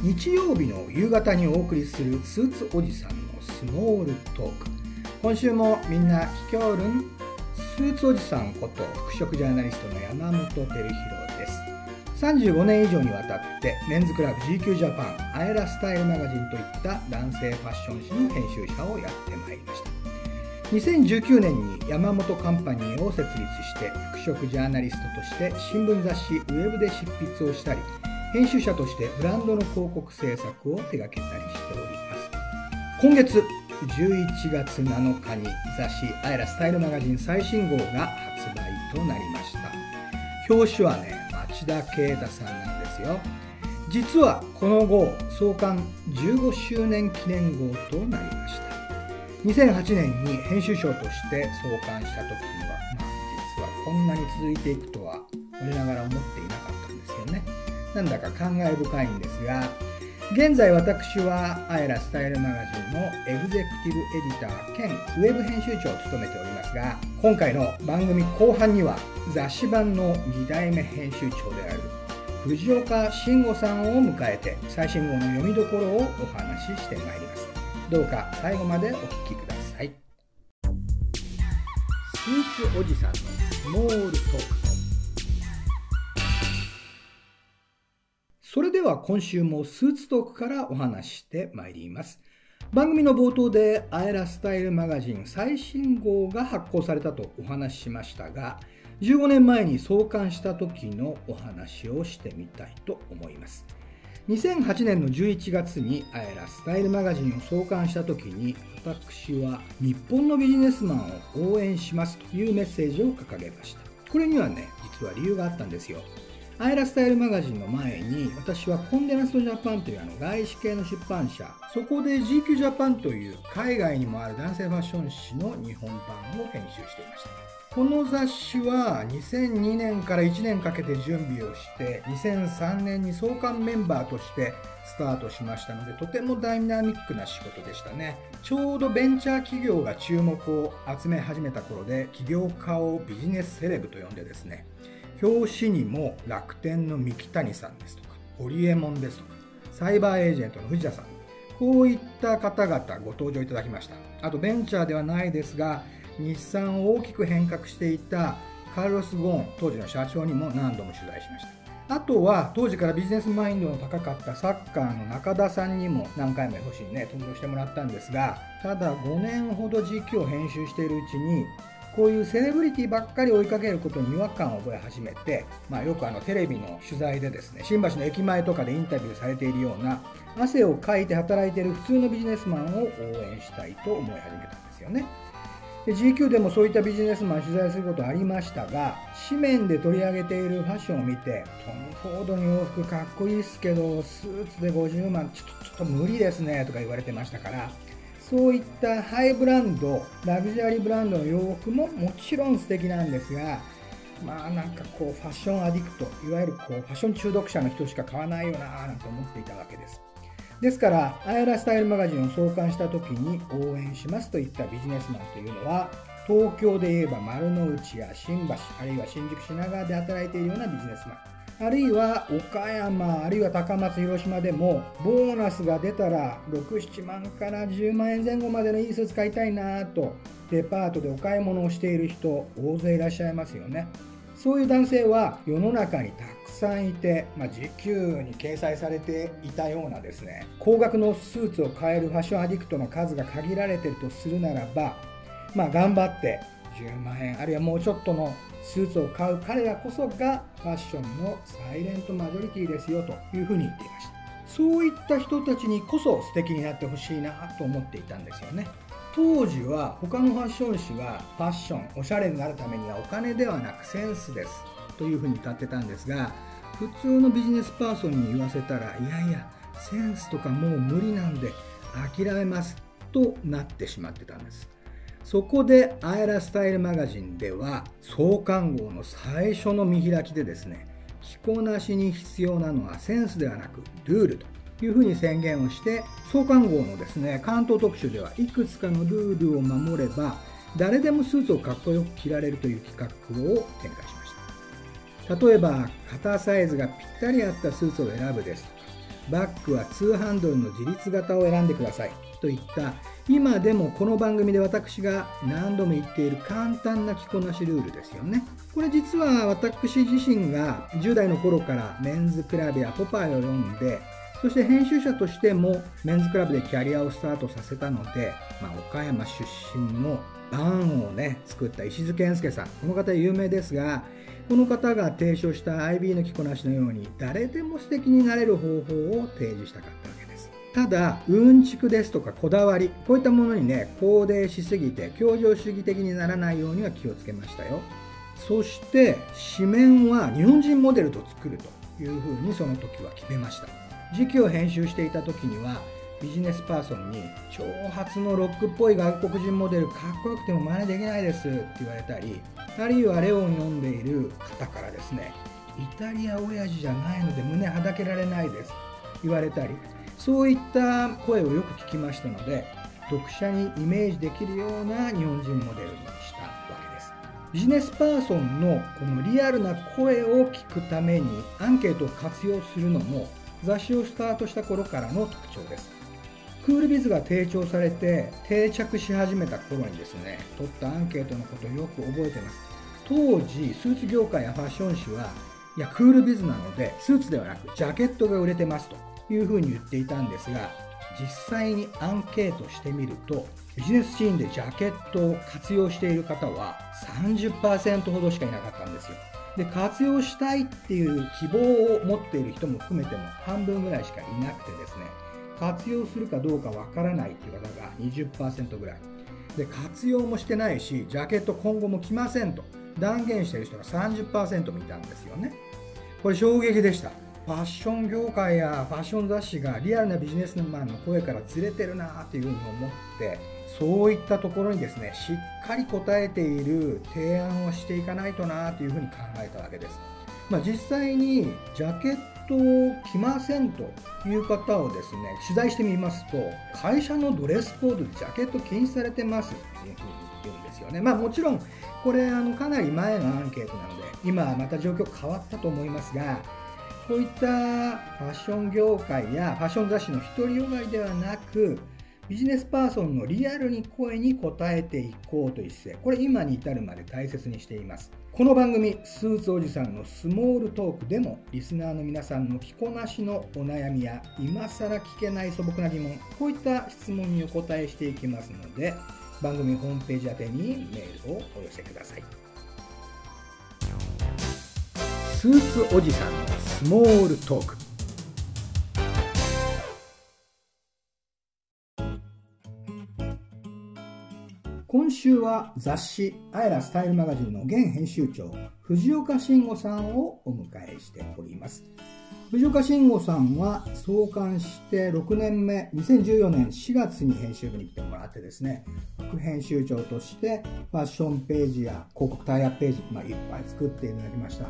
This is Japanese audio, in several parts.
日曜日の夕方にお送りするスーツおじさんのスモールトーク。今週もみんな聞きょるん。スーツおじさんこと服飾ジャーナリストの山本照弘です。35年以上にわたってメンズクラブ GQ ジャパンアエラスタイルマガジンといった男性ファッション誌の編集者をやってまいりました。2019年に山本カンパニーを設立して服飾ジャーナリストとして新聞雑誌ウェブで執筆をしたり編集者としてブランドの広告制作を手掛けたりしております。今月11月7日に雑誌「アイラスタイルマガジン」最新号が発売となりました。表紙はね町田啓太さんなんですよ。実はこの号創刊15周年記念号となりました。2008年に編集長として創刊した時には、まあ、実はこんなに続いていくとは我ながら思っていなかったんですよね。なんだか感慨深いんですが現在私はアイラスタイルマガジンのエグゼクティブエディター兼ウェブ編集長を務めておりますが今回の番組後半には雑誌版の2代目編集長である藤岡慎吾さんを迎えて最新号の読みどころをお話ししてまいります。どうか最後までお聞きください。スーツおじさんのスモールトーク。それでは今週もスーツトークからお話してまいります。番組の冒頭でアエラスタイルマガジン最新号が発行されたとお話ししましたが、15年前に創刊した時のお話をしてみたいと思います。2008年の11月にアエラスタイルマガジンを創刊した時に私は日本のビジネスマンを応援しますというメッセージを掲げました。これにはね、実は理由があったんですよ。アイラスタイルマガジンの前に私はコンデナストジャパンというあの外資系の出版社そこで GQ ジャパンという海外にもある男性ファッション誌の日本版を編集していました。この雑誌は2002年から1年かけて準備をして2003年に創刊メンバーとしてスタートしましたのでとてもダイナミックな仕事でしたね。ちょうどベンチャー企業が注目を集め始めた頃で起業家をビジネスセレブと呼んでですね。表紙にも楽天の三木谷さんですとか、ホリエモンですとか、サイバーエージェントの藤田さん、こういった方々ご登場いただきました。あとベンチャーではないですが、日産を大きく変革していたカルロス・ゴーン、当時の社長にも何度も取材しました。あとは当時からビジネスマインドの高かったサッカーの中田さんにも何回も欲しいね登場してもらったんですがただ5年ほど GQ を編集しているうちにこういうセレブリティばっかり追いかけることに違和感を覚え始めて、まあ、よくあのテレビの取材でですね新橋の駅前とかでインタビューされているような汗をかいて働いている普通のビジネスマンを応援したいと思い始めたんですよね。で GQ でもそういったビジネスマン取材することありましたが紙面で取り上げているファッションを見てトム・フォードの洋服かっこいいっすけどスーツで50万ちょっとちょっと無理ですねとか言われてましたからそういったハイブランド、ラグジュアリーブランドの洋服ももちろん素敵なんですが、まあなんかこうファッションアディクト、いわゆるこうファッション中毒者の人しか買わないよななんて思っていたわけです。ですから、アイラスタイルマガジンを創刊した時に応援しますといったビジネスマンというのは、東京で言えば丸の内や新橋、あるいは新宿品川で働いているようなビジネスマン。あるいは岡山あるいは高松広島でもボーナスが出たら67万から10万円前後までのいいスーツ買いたいなとデパートでお買い物をしている人大勢いらっしゃいますよね。そういう男性は世の中にたくさんいて、まあ、時給に掲載されていたようなですね高額のスーツを買えるファッションアディクトの数が限られてるとするならば、まあ、頑張って10万円あるいはもうちょっとのスーツを買う彼らこそがファッションのサイレントマジョリティですよというふうに言っていました。そういった人たちにこそ素敵になってほしいなと思っていたんですよね。当時は他のファッション誌がファッションおしゃれになるためにはお金ではなくセンスですというふうに歌ってたんですが普通のビジネスパーソンに言わせたらいやいやセンスとかもう無理なんで諦めますとなってしまってたんです。そこでアイラスタイルマガジンでは創刊号の最初の見開きでですね着こなしに必要なのはセンスではなくルールというふうに宣言をして創刊号のですね関東特集ではいくつかのルールを守れば誰でもスーツをかっこよく着られるという企画を展開しました。例えば肩サイズがぴったり合ったスーツを選ぶですとかバッグは2ハンドルの自立型を選んでください。といった今でもこの番組で私が何度も言っている簡単な着こなしルールですよね。これ実は私自身が10代の頃からメンズクラブやポパイを読んでそして編集者としてもメンズクラブでキャリアをスタートさせたので、まあ、岡山出身のバーンをね作った石津健介さん。この方有名ですがこの方が提唱した IB の着こなしのように誰でも素敵になれる方法を提示したかったわけです。ただうんちくですとかこだわりこういったものにね肯定しすぎて協情主義的にならないようには気をつけましたよ。そして紙面は日本人モデルと作るというふうにその時は決めました。時期を編集していた時にはビジネスパーソンに長髪のロックっぽい外国人モデルかっこよくても真似できないですって言われたりあるいはレオン読んでいる方からですねイタリア親父じゃないので胸はだけられないです言われたりそういった声をよく聞きましたので読者にイメージできるような日本人モデルにしたわけです。ビジネスパーソンのこのリアルな声を聞くためにアンケートを活用するのも雑誌をスタートした頃からの特徴です。クールビズが提供されて定着し始めた頃にですね取ったアンケートのことをよく覚えてます。当時スーツ業界やファッション誌はいやクールビズなのでスーツではなくジャケットが売れてますというふうに言っていたんですが実際にアンケートしてみるとビジネスシーンでジャケットを活用している方は30%ほどしかいなかったんですよ。で活用したいっていう希望を持っている人も含めても半分ぐらいしかいなくてですね。活用するかどうかわからないっていう方が20%ぐらい。で活用もしてないしジャケット今後も着ませんと。断言している人が30%もいたんですよね。これ衝撃でした。ファッション業界やファッション雑誌がリアルなビジネスマンの声からずれてるなっていうふうに思ってそういったところにですねしっかり答えている提案をしていかないとなというふうに考えたわけです、まあ、実際にジャケットを着ませんという方をですね取材してみますと会社のドレスコードでジャケット禁止されてますっていうふうに言うんですよね。まあもちろんこれあのかなり前のアンケートなので今はまた状況変わったと思いますがこういったファッション業界やファッション雑誌の独りよがりではなくビジネスパーソンのリアルに声に応えていこうという姿勢。これ今に至るまで大切にしています。この番組スーツおじさんのスモールトークでもリスナーの皆さんの着こなしのお悩みや今更聞けない素朴な疑問こういった質問にお答えしていきますので番組ホームページ宛てにメールをお寄せください。スーツおじさんのスモールトーク。今週は雑誌「アイラスタイルマガジン」の現編集長藤岡慎吾さんをお迎えしております。藤岡慎吾さんは創刊して6年目2014年4月に編集部に来てもらってですね副編集長としてファッションページや広告タイアページ、まあ、いっぱい作っていただきました。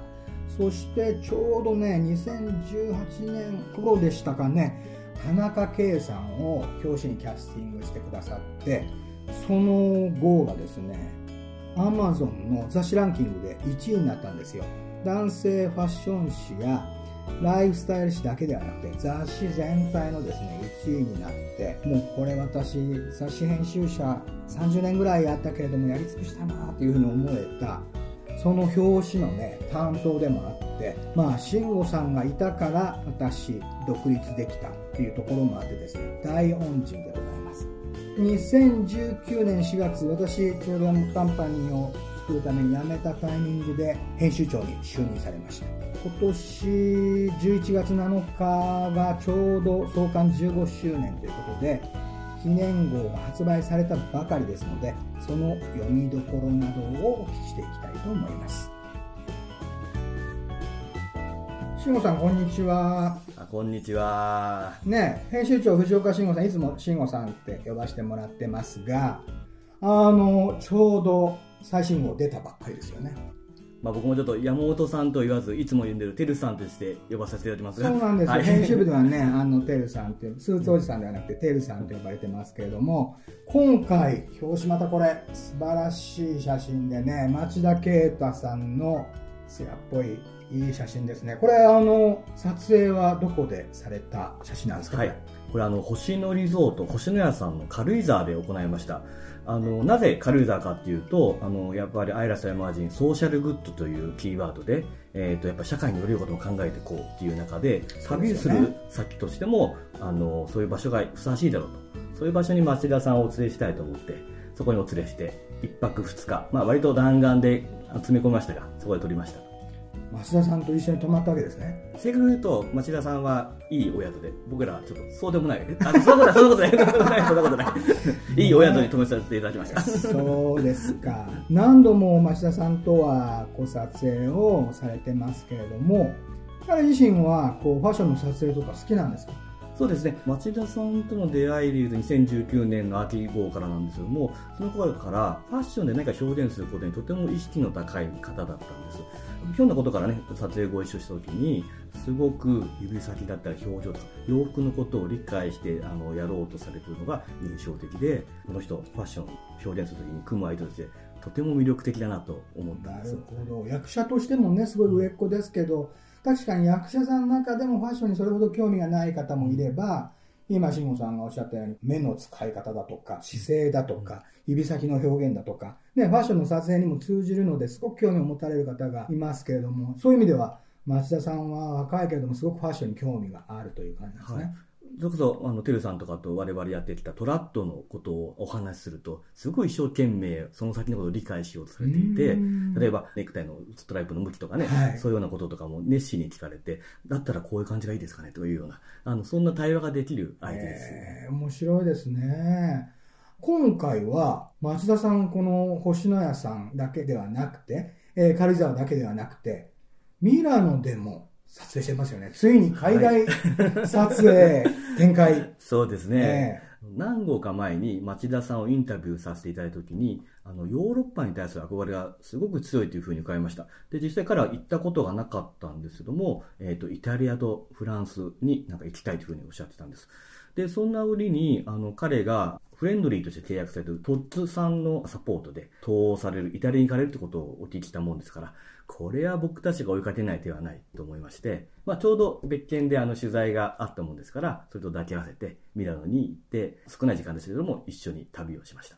そしてちょうどね2018年頃でしたかね田中圭さんを表紙にキャスティングしてくださってその後がですねアマゾンの雑誌ランキングで1位になったんですよ。男性ファッション誌やライフスタイル誌だけではなくて雑誌全体のですね1位になってもうこれ私雑誌編集者30年ぐらいやったけれどもやり尽くしたなっていうふうに思えたその表紙のね担当でもあってまあ慎吾さんがいたから私独立できたっていうところもあってですね大恩人でご2019年4月私ちょうどカンパニーを作るために辞めたタイミングで編集長に就任されました。今年11月7日がちょうど創刊15周年ということで記念号が発売されたばかりですのでその読みどころなどをお聞きしていきたいと思います。慎吾さんこんにちは。あこんにちは。ね編集長藤岡慎吾さんいつも慎吾さんって呼ばせてもらってますがあのちょうど最新号出たばっかりですよね。まあ、僕もちょっと山本さんと言わずいつも呼んでるてるさんとして呼ばさせていただきますそうなんですよ、はい、編集部ではね あのてるさんってスーツおじさんではなくててるさんと呼ばれてますけれども今回表紙またこれ素晴らしい写真でね町田啓太さんの艶っぽいいい写真ですね。これあの撮影はどこでされた写真なんですか？はい。これあの星野リゾート星野屋さんの軽井沢で行いました。あのなぜ軽井沢かっていうとあのやっぱりアイラスタイマージンソーシャルグッドというキーワードで、えー、とやっぱ社会に寄りることも考えていこうっていう中で旅する先としてもあのそういう場所がふさわしいだろうと。そういう場所に町田さんをお連れしたいと思ってそこにお連れして1泊2日、まあ、割と弾丸で詰め込みましたがそこで撮りました。増田さんと一緒に泊まったわけですね。正確に言うと町田さんはいいお宿で僕らはちょっとそうでもない。あそんなことないそんなことないそんなことない。いいお宿に泊めさせていただきました。そうですか。何度も町田さんとはこう撮影をされてますけれども彼自身はこうファッションの撮影とか好きなんですか？そうですね。町田さんとの出会いでいうと2019年の秋号からなんですけどもその頃からファッションで何か表現することにとても意識の高い方だったんです。ひょんなことからね撮影ご一緒した時にすごく指先だったり表情とか洋服のことを理解してあのやろうとされてるのが印象的でこの人ファッション表現する時に組む相手としてとても魅力的だなと思ったんですなるほど。役者としてもねすごい売れっ子ですけど、確かに役者さんの中でもファッションにそれほど興味がない方もいれば、今、慎吾さんがおっしゃったように、目の使い方だとか、姿勢だとか、指先の表現だとか、ね、ファッションの撮影にも通じるのですごく興味を持たれる方がいますけれども、そういう意味では、町田さんは若いけれども、すごくファッションに興味があるという感じですね。はいそれこそあのテルさんとかと我々やってきたトラットのことをお話しするとすごい一生懸命その先のことを理解しようとされていて例えばネクタイのストライプの向きとかね、はい、そういうようなこととかも熱心に聞かれてだったらこういう感じがいいですかねというようなあのそんな対話ができる相手です、えー、面白いですね。今回は町田さんこの星野屋さんだけではなくて、えー、軽井沢だけではなくてミラノでも撮影してますよね。ついに海外撮影、展開。そうですね。えー、何号か前に町田さんをインタビューさせていただいたときに、あの、ヨーロッパに対する憧れがすごく強いというふうに伺いました。で、実際彼は行ったことがなかったんですけども、えっ、ー、と、イタリアとフランスになんか行きたいというふうにおっしゃってたんです。で、そんな折に、あの、彼がフレンドリーとして契約されているトッツさんのサポートで、東欧される、イタリアに行かれるってことをお聞きしたもんですから、これは僕たちが追いかけない手はないと思いまして、まあ、ちょうど別件であの取材があったもんですから、それと抱き合わせてミラノに行って、少ない時間ですけれども、一緒に旅をしました。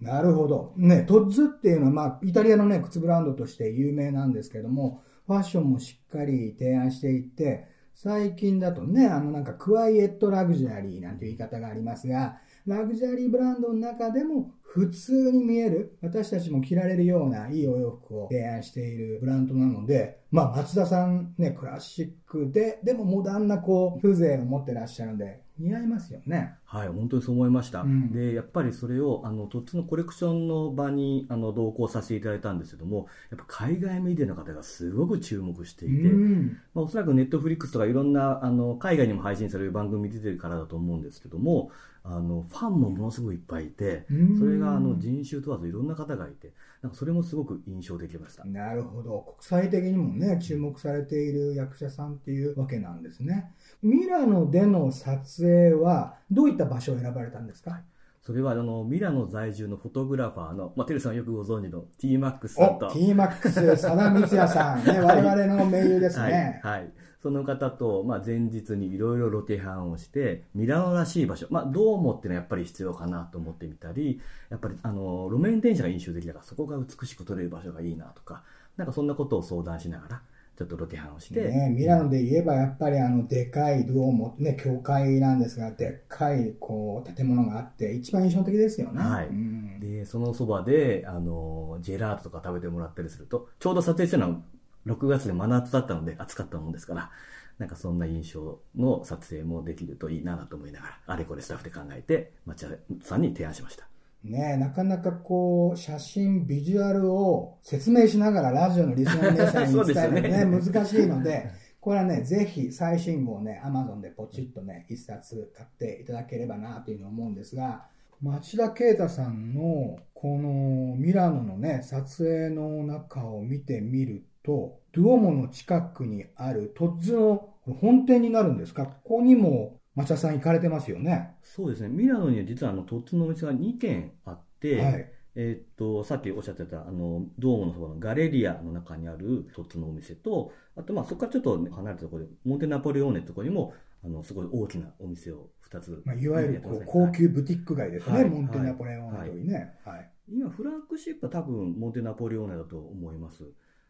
なるほど。ね、トッズっていうのは、まあ、イタリアのね、靴ブランドとして有名なんですけども、ファッションもしっかり提案していって、最近だとね、あのなんかクワイエットラグジュアリーなんていう言い方がありますが、ラグジュアリーブランドの中でも普通に見える、私たちも着られるようないいお洋服を提案しているブランドなので、まあ松田さんね、クラシックで、でもモダンなこう、風情を持ってらっしゃるので、似合いますよね。はい、本当にそう思いました。うん、で、やっぱりそれを、あの、とっつのコレクションの場に、あの、同行させていただいたんですけども、やっぱ海外メディアの方がすごく注目していて、うん、まあ、おそらくネットフリックスとかいろんな、あの、海外にも配信される番組出てるからだと思うんですけども、あの、ファンもものすごいいっぱいいて、それが、あの、人種問わずいろんな方がいて、なんかそれもすごく印象的でした。なるほど。国際的にもね、注目されている役者さんっていうわけなんですね。ミラノでの撮影は、どういった場所を選ばれたんですか、それはあのミラノ在住のフォトグラファーの、まあ、テルさんよくご存知の T-MAX さんと。T-MAX、佐田光也さん、ね、我々の盟友ですね。はい、はいその方と、まあ、前日にいろいろロケハンをして、ミラノらしい場所、まあ、どう思っていうのはやっぱり必要かなと思ってみたり、やっぱり、あの、路面電車が印象的だから、そこが美しく撮れる場所がいいなとか、なんかそんなことを相談しながら、ちょっとロケハンをして。ね、ミラノで言えばやっぱりあの、でかいドーム、ね、教会なんですが、でっかい、こう、建物があって、一番印象的ですよね。はい。うん、で、そのそばで、あの、ジェラートとか食べてもらったりすると、ちょうど撮影したのは6月で真夏だったので暑かったもんですから、なんかそんな印象の撮影もできるといいなと思いながら、あれこれスタッフで考えて、町田さんに提案しました。ねなかなかこう、写真、ビジュアルを説明しながらラジオのリスナーの皆さんに 伝えるのね、ね難しいので、これはね、ぜひ最新号ね、アマゾンでポチッとね、一冊買っていただければなというふうに思うんですが、町田啓太さんのこのミラノのね、撮影の中を見てみると、ドゥオモの近くにあるトッズの本店になるんですか？ここにも町田さん行かれてますよね？そうですね。ミラノには実はあのトッツのお店が2軒あって、はい、えーっと、さっきおっしゃってた、あの、ドームのそばのガレリアの中にある一つのお店と、あと、まあ、そこからちょっと離れたところで、モンテナポレオーネってところにも、あの、すごい大きなお店を2つ。まあ、いわゆるこう高級ブティック街ですね、はいモンテナポレオンというね。はい今、フラッグシップは多分モンテナポレオーネだと思います。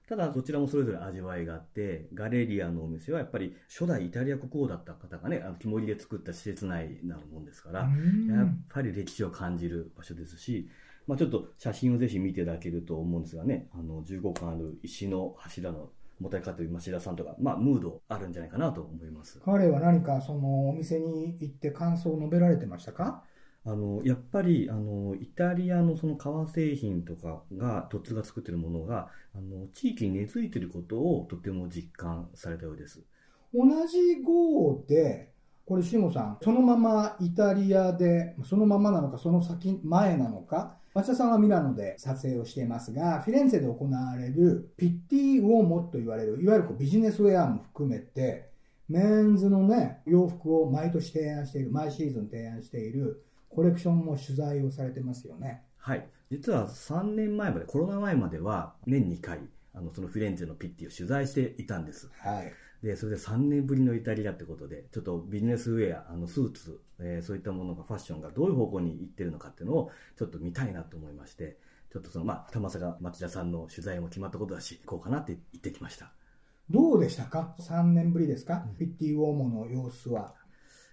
ただ、どちらもそれぞれ味わいがあって、ガレリアのお店はやっぱり初代イタリア国王だった方がね、あの木彫りで作った施設内になるもんですから、うんやっぱり歴史を感じる場所ですし、まあ、ちょっと写真をぜひ見ていただけると思うんですがね、あの15巻ある石の柱のもたれかという町田さんとか、まあ、ムードあるんじゃないかなと思います。彼は何かそのお店に行って感想を述べられてましたか？あのやっぱりあのイタリアのその革製品とかがトッツが作ってるものがあの地域に根付いてることをとても実感されたようです。同じ号で、これ、慎吾さん、そのままイタリアで、そのままなのか、その先前なのか、町田さんはミラノで撮影をしていますが、フィレンツェで行われるピッティ・ウォーモと言われる、いわゆるこうビジネスウェアも含めて、メンズのね、洋服を毎年提案している、毎シーズン提案しているコレクションも取材をされてますよね。はい、実は3年前までコロナ前までは年2回あのそのフィレンツェのピッティを取材していたんです。はい。でそれで3年ぶりのイタリアってことでちょっとビジネスウェアあのスーツ、えーそういったものがファッションがどういう方向に行ってるのかっていうのをちょっと見たいなと思いましてちょっとそのまあ玉坂町田さんの取材も決まったことだし行こうかなって言ってきましたどうでしたか ?3 年ぶりですか、ピッティ・ウォーモの様子は。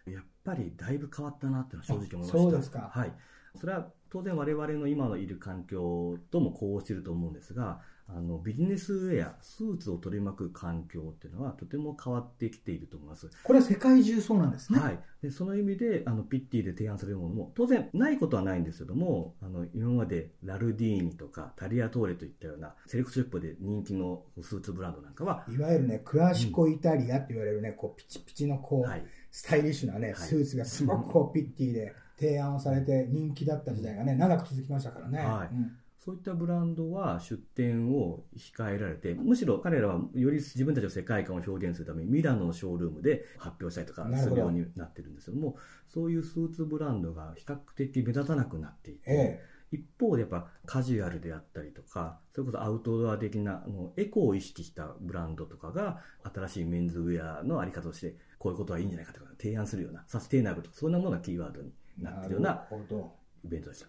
やっぱりだいぶ変わったなっていうのは正直思いました。あそうですか。はい。それは当然我々の今のいる環境とも呼応していると思うんですがあのビジネスウェアスーツを取り巻く環境っていうのはとても変わってきていると思います。これは世界中そうなんですね。はい、でその意味であのピッティで提案されるものも当然ないことはないんですけどもあの今までラルディーニとかタリアトーレといったようなセレクトショップで人気のスーツブランドなんかは、いわゆるね、クラシコイタリアって言われるね、こうピチピチのこう、はい、スタイリッシュなね、はい。スーツがすごくこうピッティで提案をされて人気だった時代がね、長く続きましたからね。はい。うん。そういったブランドは出店を控えられてむしろ彼らはより自分たちの世界観を表現するためにミラノのショールームで発表したりとかするようになってるんですけどもそういうスーツブランドが比較的目立たなくなっていて、え一方でやっぱカジュアルであったりとかそれこそアウトドア的なあのエコを意識したブランドとかが新しいメンズウェアのあり方としてこういうことはいいんじゃないかとか提案するようなサステイナブルとかそんなものがキーワードにえなってるような。イベントでした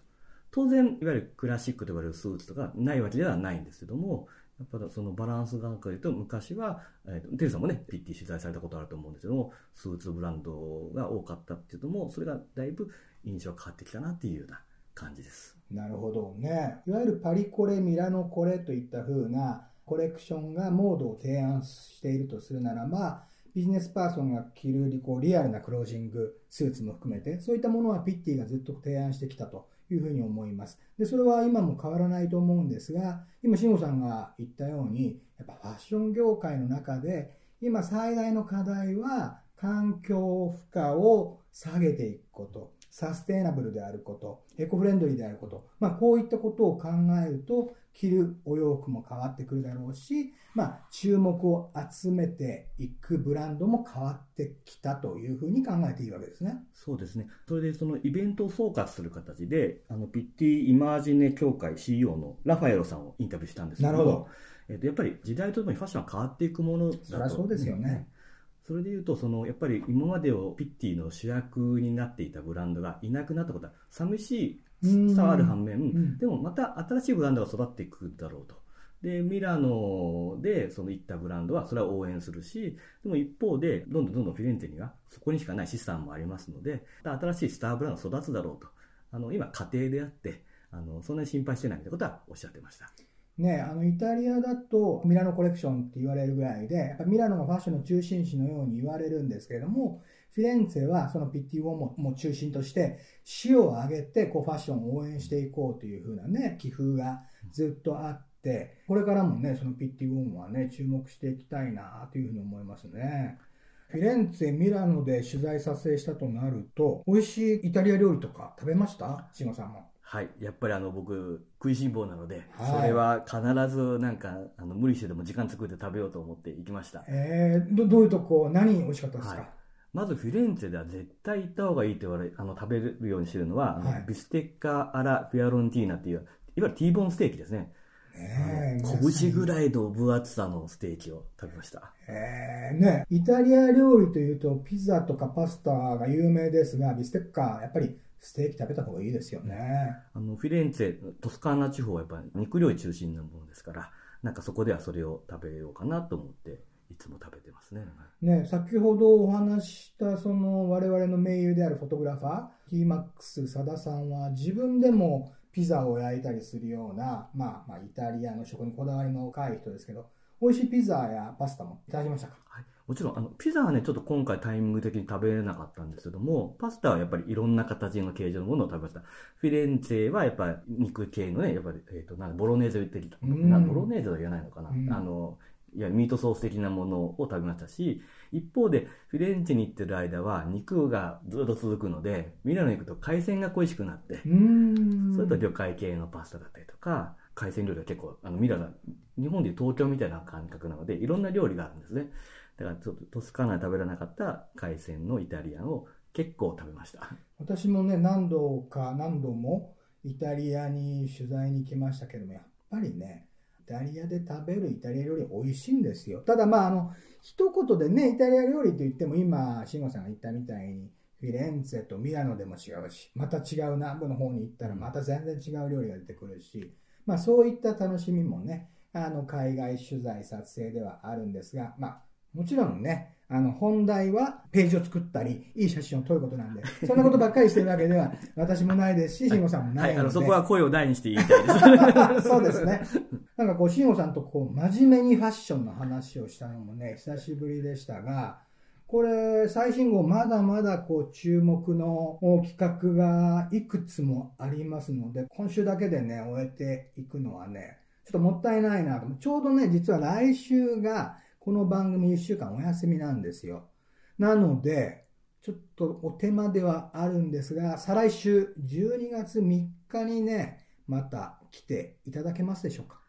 当然いわゆるクラシックと呼ばれるスーツとかないわけではないんですけどもやっぱりそのバランス感覚で言うと昔は、えーとテルさんもねピッティ取材されたことあると思うんですけどもスーツブランドが多かったっていうのもそれがだいぶ印象が変わってきたなっていうような感じですなるほどね。いわゆるパリコレ、ミラノコレといった風なコレクションがモードを提案しているとするならば、ビジネスパーソンが着るこうリアルなクロージング、スーツも含めて、そういったものはピッティがずっと提案してきたというふうに思います。で、それは今も変わらないと思うんですが、今、慎吾さんが言ったように、やっぱファッション業界の中で、今最大の課題は環境負荷を下げていくこと、サステイナブルであること、エコフレンドリーであること、まあ、こういったことを考えると、着るお洋服も変わってくるだろうし、まあ、注目を集めていくブランドも変わってきたというふうに考えていいわけですね。そうですね。それでそのイベントを総括する形で、あのピッティイマージネ協会 CEO のラファエロさんをインタビューしたんですけどもなるほど。えっと、やっぱり時代とともにファッションは変わっていくものだと。そりゃそうですよね。それでいうと、そのやっぱり今までをピッティの主役になっていたブランドがいなくなったことは寂しいさはある反面、うんでもまた新しいブランドが育っていくだろうと。で、ミラノでその行ったブランドはそれは応援するし、でも一方で、どんどんどんどんフィレンツェにはそこにしかない資産もありますので、新しいスターブランドが育つだろうと。あの、今家庭であって、あの、そんなに心配してないみたいなことはおっしゃってました。ね、あのイタリアだとミラノコレクションって言われるぐらいで、ミラノがファッションの中心地のように言われるんですけれども、フィレンツェはそのピッティウォーモも中心として、市を挙げてこうファッションを応援していこうというふうなね、気風がずっとあって、これからもね、そのピッティウォーモはね、注目していきたいなというふうに思いますね。フィレンツェ、ミラノで取材撮影したとなると、美味しいイタリア料理とか食べました？慎吾さんも。はい。やっぱりあの、僕、食いしん坊なので、はいそれは必ずなんか、あの、無理してでも時間作って食べようと思って行きました。えー、どどういうとこ、何美味しかったですか、はいまずフィレンツェでは絶対行った方がいいと言われ、あの、食べるようにしてるのは、はいビステッカ・アラ・フィアロンティーナっていう、いわゆる T ボーンステーキですね。ね拳ぐらいの分厚さのステーキを食べました。えーね、イタリア料理というとピザとかパスタが有名ですがビステッカやっぱりステーキ食べた方がいいですよね。あのフィレンツェ、トスカーナ地方はやっぱり肉料理中心なものですから、なんかそこではそれを食べようかなと思って、いつも食べてますね。ね、先ほどお話ししたその我々の盟友であるフォトグラファー T-MAX 佐田さんは自分でもピザを焼いたりするような、まあ、まあイタリアの食にこだわりの深い人ですけど美味しいピザやパスタもいただきましたか？はい、もちろんあのピザはねちょっと今回タイミング的に食べれなかったんですけどもパスタはやっぱりいろんな形の形状のものを食べました。フィレンツェはやっぱり肉系のねやっぱり、えー、となんかボロネーゼ的なボロネーゼは言わないのかな、うん。あのいやミートソース的なものを食べましたし一方でフィレンツェに行ってる間は肉がずっと続くのでミラノに行くと海鮮が恋しくなってそれと魚介系のパスタだったりとか、海鮮料理は結構、あのミラノ、日本でいう東京みたいな感覚なので、いろんな料理があるんですね。だからちょっとトスカーナで食べられなかった海鮮のイタリアンを結構食べました。私もね何度か何度もイタリアに取材に来ましたけどもやっぱりねイタリアで食べるイタリア料理美味しいんですよただまああの一言でねイタリア料理といっても今慎吾さんが言ったみたいにフィレンツェとミラノでも違うしまた違う南部の方に行ったらまた全然違う料理が出てくるし、まあ、そういった楽しみもねあの海外取材撮影ではあるんですがまあもちろんねあの本題はページを作ったりいい写真を撮ることなんでそんなことばっかりしてるわけでは 私もないですし慎吾さんもなはいい、ので、あの、そこは声を大にして言いたいです。そうですね。なんかこう、慎吾さんとこう、真面目にファッションの話をしたのもね、久しぶりでしたが、これ、最新号まだまだこう、注目の企画がいくつもありますので、今週だけでね、終えていくのはね、ちょっともったいないな。ちょうどね、実は来週が、この番組1週間お休みなんですよ。なので、ちょっとお手間ではあるんですが、再来週12月3日にね、また来ていただけますでしょうか？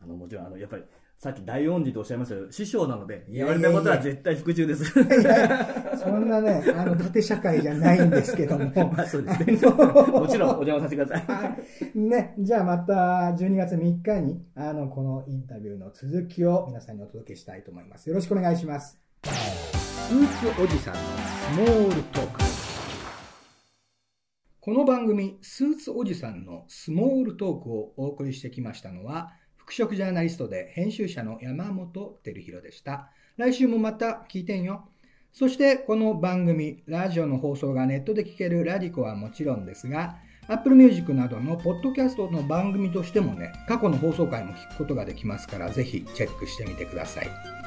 あの、もちろん、あの、やっぱり、さっき大恩人とおっしゃいましたけど、師匠なので、言われたことは絶対服従です。そんなね、あの、縦社会じゃないんですけども。まあそうですね。もちろんお邪魔させてください。はいね、じゃあまた12月3日に、あの、このインタビューの続きを皆さんにお届けしたいと思います。よろしくお願いします。スーツおじさんのスモールトーク。この番組、スーツおじさんのスモールトークをお送りしてきましたのは、服飾ジャーナリストで編集者の山本照弘でした。来週もまた聞いてんよ。そしてこの番組、ラジオの放送がネットで聞けるラディコはもちろんですが、Apple Music などのポッドキャストの番組としてもね、過去の放送回も聞くことができますから、ぜひチェックしてみてください。